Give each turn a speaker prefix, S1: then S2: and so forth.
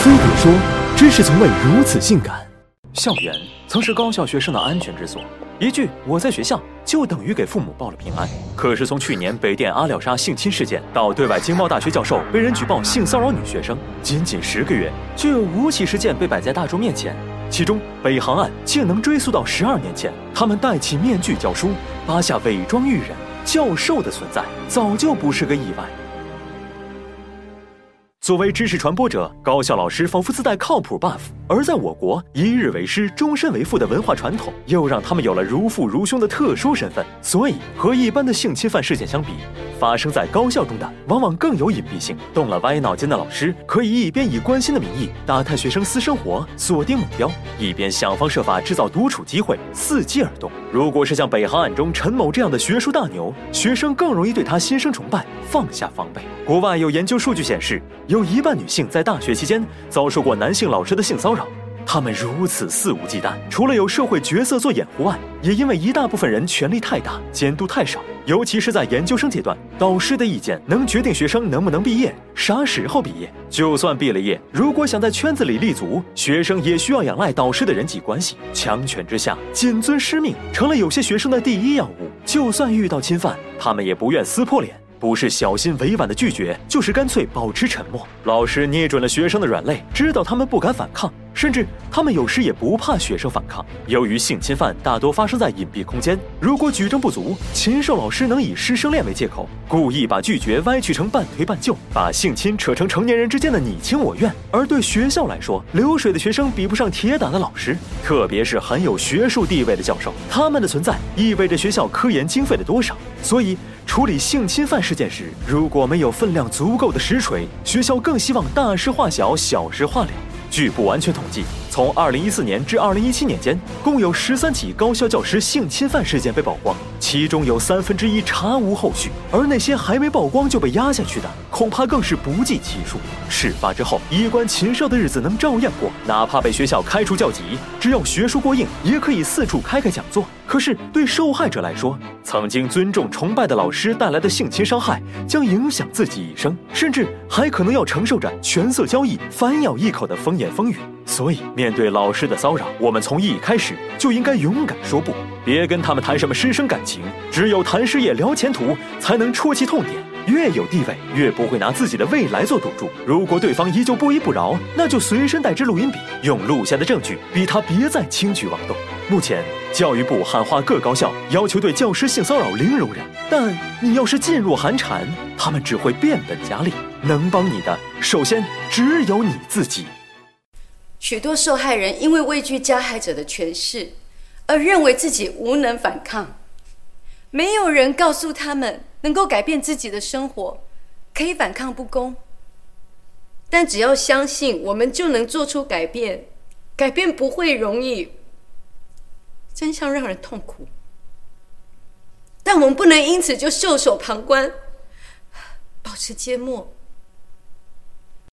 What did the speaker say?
S1: 飞碟说：“知识从未如此性感。”校园曾是高校学生的安全之所，一句“我在学校”就等于给父母报了平安。可是从去年北电阿廖沙性侵事件到对外经贸大学教授被人举报性骚扰女学生，仅仅十个月，就有五起事件被摆在大众面前。其中北航案竟能追溯到十二年前，他们戴起面具教书，扒下伪装育人教授的存在，早就不是个意外。作为知识传播者，高校老师仿佛自带靠谱 buff。而在我国，一日为师，终身为父的文化传统，又让他们有了如父如兄的特殊身份。所以，和一般的性侵犯事件相比，发生在高校中的往往更有隐蔽性。动了歪脑筋的老师，可以一边以关心的名义打探学生私生活，锁定目标，一边想方设法制造独处机会，伺机而动。如果是像北航案中陈某这样的学术大牛，学生更容易对他心生崇拜，放下防备。国外有研究数据显示，有一半女性在大学期间遭受过男性老师的性骚扰。他们如此肆无忌惮，除了有社会角色做掩护外，也因为一大部分人权力太大，监督太少。尤其是在研究生阶段，导师的意见能决定学生能不能毕业，啥时候毕业。就算毕了业，如果想在圈子里立足，学生也需要仰赖导师的人际关系。强权之下，谨遵师命成了有些学生的第一要务。就算遇到侵犯，他们也不愿撕破脸。不是小心委婉的拒绝，就是干脆保持沉默。老师捏准了学生的软肋，知道他们不敢反抗，甚至他们有时也不怕学生反抗。由于性侵犯大多发生在隐蔽空间，如果举证不足，禽兽老师能以师生恋为借口，故意把拒绝歪曲成半推半就，把性侵扯成成年人之间的你情我愿。而对学校来说，流水的学生比不上铁打的老师，特别是很有学术地位的教授，他们的存在意味着学校科研经费的多少。所以。处理性侵犯事件时，如果没有分量足够的实锤，学校更希望大事化小，小事化了。据不完全统计。从二零一四年至二零一七年间，共有十三起高校教师性侵犯事件被曝光，其中有三分之一查无后续，而那些还没曝光就被压下去的，恐怕更是不计其数。事发之后，衣冠禽兽的日子能照样过，哪怕被学校开除教籍，只要学术过硬，也可以四处开开讲座。可是对受害者来说，曾经尊重崇拜的老师带来的性侵伤害，将影响自己一生，甚至还可能要承受着权色交易、反咬一口的风言风语。所以，面对老师的骚扰，我们从一开始就应该勇敢说不，别跟他们谈什么师生感情。只有谈事业、聊前途，才能戳其痛点。越有地位，越不会拿自己的未来做赌注。如果对方依旧不依不饶，那就随身带支录音笔，用录下的证据逼他别再轻举妄动。目前，教育部喊话各高校，要求对教师性骚扰零容忍。但你要是噤若寒蝉，他们只会变本加厉。能帮你的，首先只有你自己。
S2: 许多受害人因为畏惧加害者的权势，而认为自己无能反抗。没有人告诉他们能够改变自己的生活，可以反抗不公。但只要相信，我们就能做出改变。改变不会容易，真相让人痛苦。但我们不能因此就袖手旁观，保持缄默。